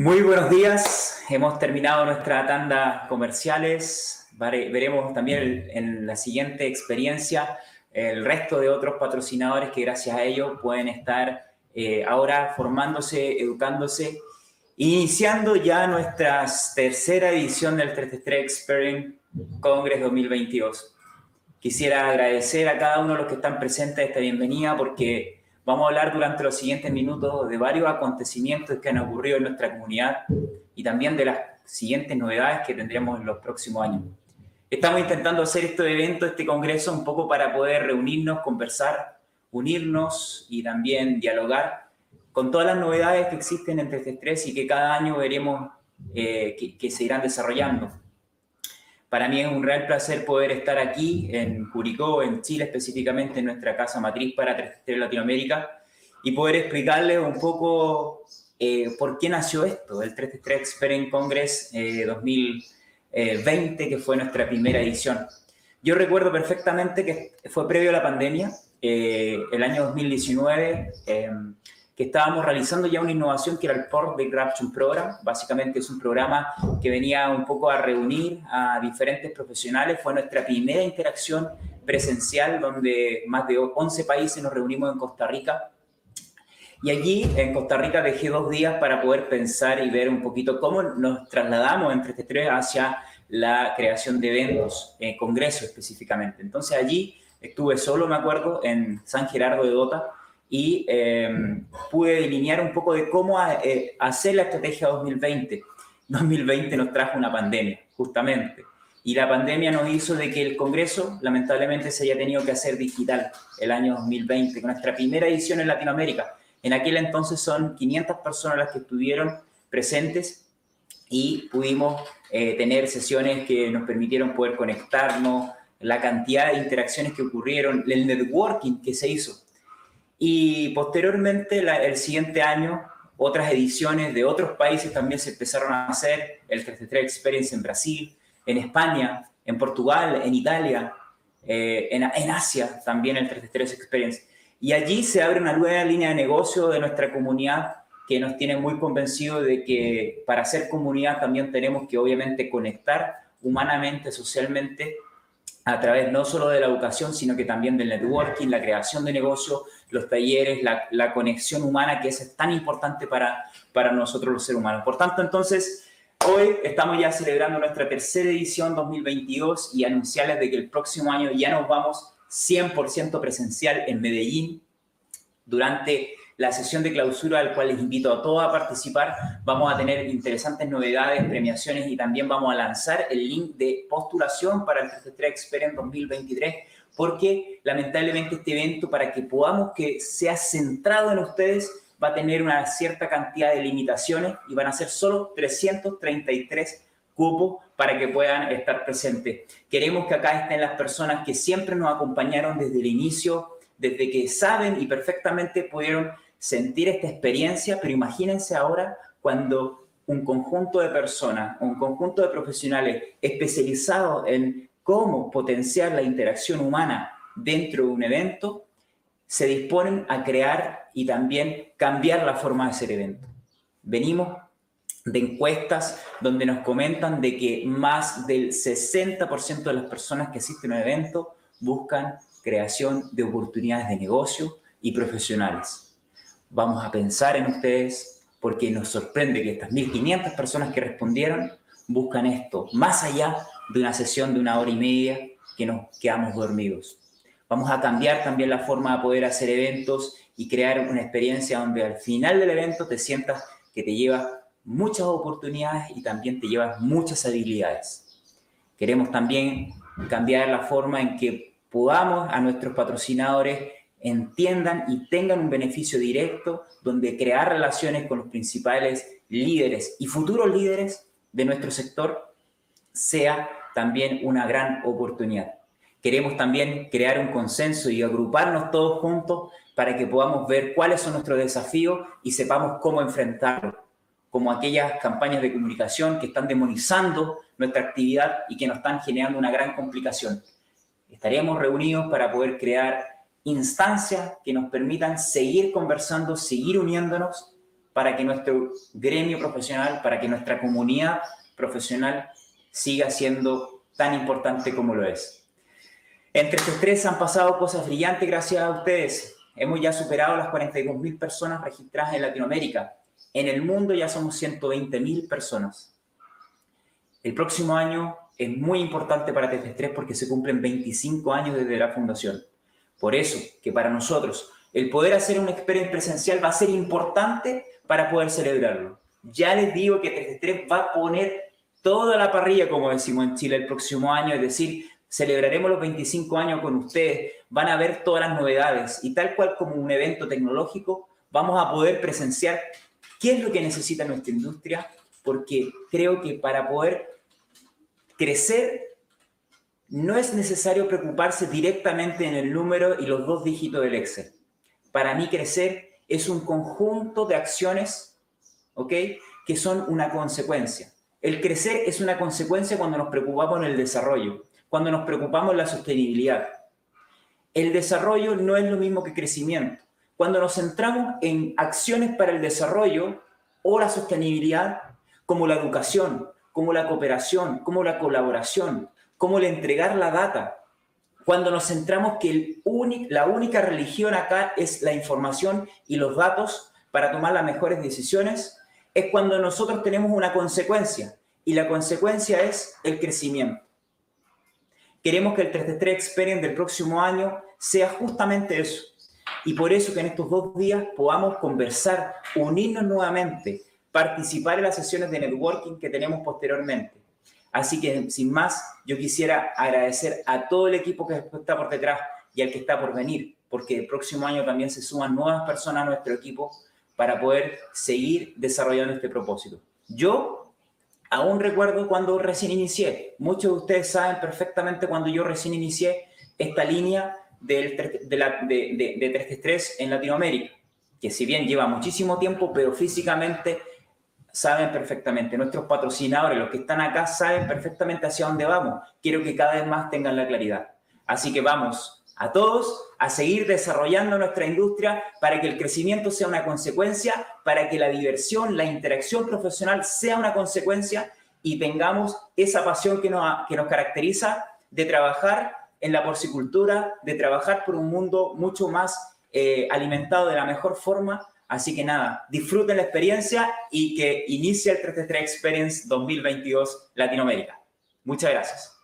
Muy buenos días, hemos terminado nuestra tanda comerciales. Veremos también en la siguiente experiencia el resto de otros patrocinadores que gracias a ellos pueden estar eh, ahora formándose, educándose, iniciando ya nuestra tercera edición del 333 Experience Congress 2022. Quisiera agradecer a cada uno de los que están presentes esta bienvenida porque Vamos a hablar durante los siguientes minutos de varios acontecimientos que han ocurrido en nuestra comunidad y también de las siguientes novedades que tendremos en los próximos años. Estamos intentando hacer este evento, este congreso, un poco para poder reunirnos, conversar, unirnos y también dialogar con todas las novedades que existen entre este estrés y que cada año veremos eh, que, que se irán desarrollando. Para mí es un real placer poder estar aquí en Curicó, en Chile específicamente, en nuestra casa matriz para 3 Latinoamérica y poder explicarles un poco eh, por qué nació esto, el 333 Experience Congress 2020, que fue nuestra primera edición. Yo recuerdo perfectamente que fue previo a la pandemia, eh, el año 2019 que estábamos realizando ya una innovación que era el Port Disruption Program. Básicamente es un programa que venía un poco a reunir a diferentes profesionales. Fue nuestra primera interacción presencial donde más de 11 países nos reunimos en Costa Rica. Y allí en Costa Rica dejé dos días para poder pensar y ver un poquito cómo nos trasladamos entre este tres hacia la creación de eventos, en congresos específicamente. Entonces allí estuve solo, me acuerdo, en San Gerardo de Dota, y em, pude delinear un poco de cómo eh, hacer la estrategia 2020. 2020 nos trajo una pandemia, justamente. Y la pandemia nos hizo de que el Congreso, lamentablemente, se haya tenido que hacer digital el año 2020, con nuestra primera edición en Latinoamérica. En aquel entonces son 500 personas las que estuvieron presentes y pudimos eh, tener sesiones que nos permitieron poder conectarnos, la cantidad de interacciones que ocurrieron, el networking que se hizo. Y posteriormente, el siguiente año, otras ediciones de otros países también se empezaron a hacer, el 33 Experience en Brasil, en España, en Portugal, en Italia, eh, en, Asia también el 33 Experience. Y allí se abre una nueva línea de negocio de nuestra comunidad que nos tiene muy convencidos de que para ser comunidad también tenemos que obviamente conectar humanamente, socialmente a través no solo de la educación, sino que también del networking, la creación de negocios, los talleres, la, conexión humana que es tan importante para, para nosotros los seres humanos. Por tanto, entonces, hoy estamos ya celebrando nuestra tercera edición 2022 y anunciarles de que el próximo año ya nos vamos 100% presencial en Medellín durante la sesión de clausura al cual les invito a todos a participar. Vamos a tener interesantes novedades, premiaciones y también vamos a lanzar el link de postulación para el 33 Experience 2023 porque lamentablemente este evento para que podamos que sea centrado en ustedes va a tener una cierta cantidad de limitaciones y van a ser solo 333 cupos para que puedan estar presentes. Queremos que acá estén las personas que siempre nos acompañaron desde el inicio, desde que saben y perfectamente pudieron sentir esta experiencia, pero imagínense ahora cuando un conjunto de personas, un conjunto de profesionales especializados en cómo potenciar la interacción humana dentro de un evento, se disponen a crear y también cambiar la forma de hacer evento. Venimos de encuestas donde nos comentan de que más del 60% de las personas que asisten a un evento buscan creación de oportunidades de negocio y profesionales vamos a pensar en ustedes porque nos sorprende que estas 1.500 personas que respondieron buscan esto, más allá de una sesión de una hora y media que nos quedamos dormidos. Vamos a cambiar también la forma de poder hacer eventos y crear una experiencia donde al final del evento te sientas que te lleva muchas oportunidades y también te llevas muchas habilidades. Queremos también cambiar la forma en que podamos a nuestros patrocinadores entiendan y tengan un beneficio directo donde crear relaciones con los principales líderes y futuros líderes de nuestro sector sea también una gran oportunidad. Queremos también crear un consenso y agruparnos todos juntos para que podamos ver cuáles son nuestros desafíos y sepamos cómo enfrentarlos, como aquellas campañas de comunicación que están demonizando nuestra actividad y que nos están generando una gran complicación. Estaremos reunidos para poder crear instancias que nos permitan seguir conversando, seguir uniéndonos para que nuestro gremio profesional, para que nuestra comunidad profesional siga siendo tan importante como lo es. Entre estos tres han pasado cosas brillantes gracias a ustedes. Hemos ya superado las 42.000 personas registradas en Latinoamérica. En el mundo ya somos 120.000 personas. El próximo año es muy importante para TF3 porque se cumplen 25 años desde la fundación. Por eso que para nosotros el poder hacer una experiencia presencial va a ser importante para poder celebrarlo. Ya les digo que TF3 va a poner toda la parrilla, como decimos en Chile, el próximo año, es decir, celebraremos los 25 años con ustedes, van a ver todas las novedades. Y tal cual como un evento tecnológico, vamos a poder presenciar qué es lo que necesita nuestra industria, porque creo que para poder crecer no es necesario preocuparse directamente en el número y los dos dígitos del Excel. Para mí crecer es un conjunto de acciones, ¿ok? Que son una consecuencia. El crecer es una consecuencia cuando nos preocupamos en el desarrollo cuando nos preocupamos de la sostenibilidad. El desarrollo no es lo mismo que crecimiento. Cuando nos centramos en acciones para el desarrollo o la sostenibilidad, como la educación, como la cooperación, como la colaboración, como el entregar la data, cuando nos centramos que el la única religión acá es la información y los datos para tomar las mejores decisiones, es cuando nosotros tenemos una consecuencia y la consecuencia es el crecimiento. Queremos que el 3D3 Experience del próximo año sea justamente eso. Y por eso que en estos dos días podamos conversar, unirnos nuevamente, participar en las sesiones de networking que tenemos posteriormente. Así que, sin más, yo quisiera agradecer a todo el equipo que está por detrás y al que está por venir, porque el próximo año también se suman nuevas personas a nuestro equipo para poder seguir desarrollando este propósito. Yo Aún recuerdo cuando recién inicié. Muchos de ustedes saben perfectamente cuando yo recién inicié esta línea de, la, de, de, 3 en Latinoamérica, que si bien lleva muchísimo tiempo, pero físicamente saben perfectamente. Nuestros patrocinadores, los que están acá, saben perfectamente hacia dónde vamos. Quiero que cada vez más tengan la claridad. Así que vamos a todos a seguir desarrollando nuestra industria para que el crecimiento sea una consecuencia, para que la diversión, la interacción profesional sea una consecuencia y tengamos esa pasión que nos, que nos caracteriza de trabajar en la porcicultura, de trabajar por un mundo mucho más eh, alimentado de la mejor forma. Así que nada, disfruten la experiencia y que inicie el 333 Experience 2022 Latinoamérica. Muchas gracias.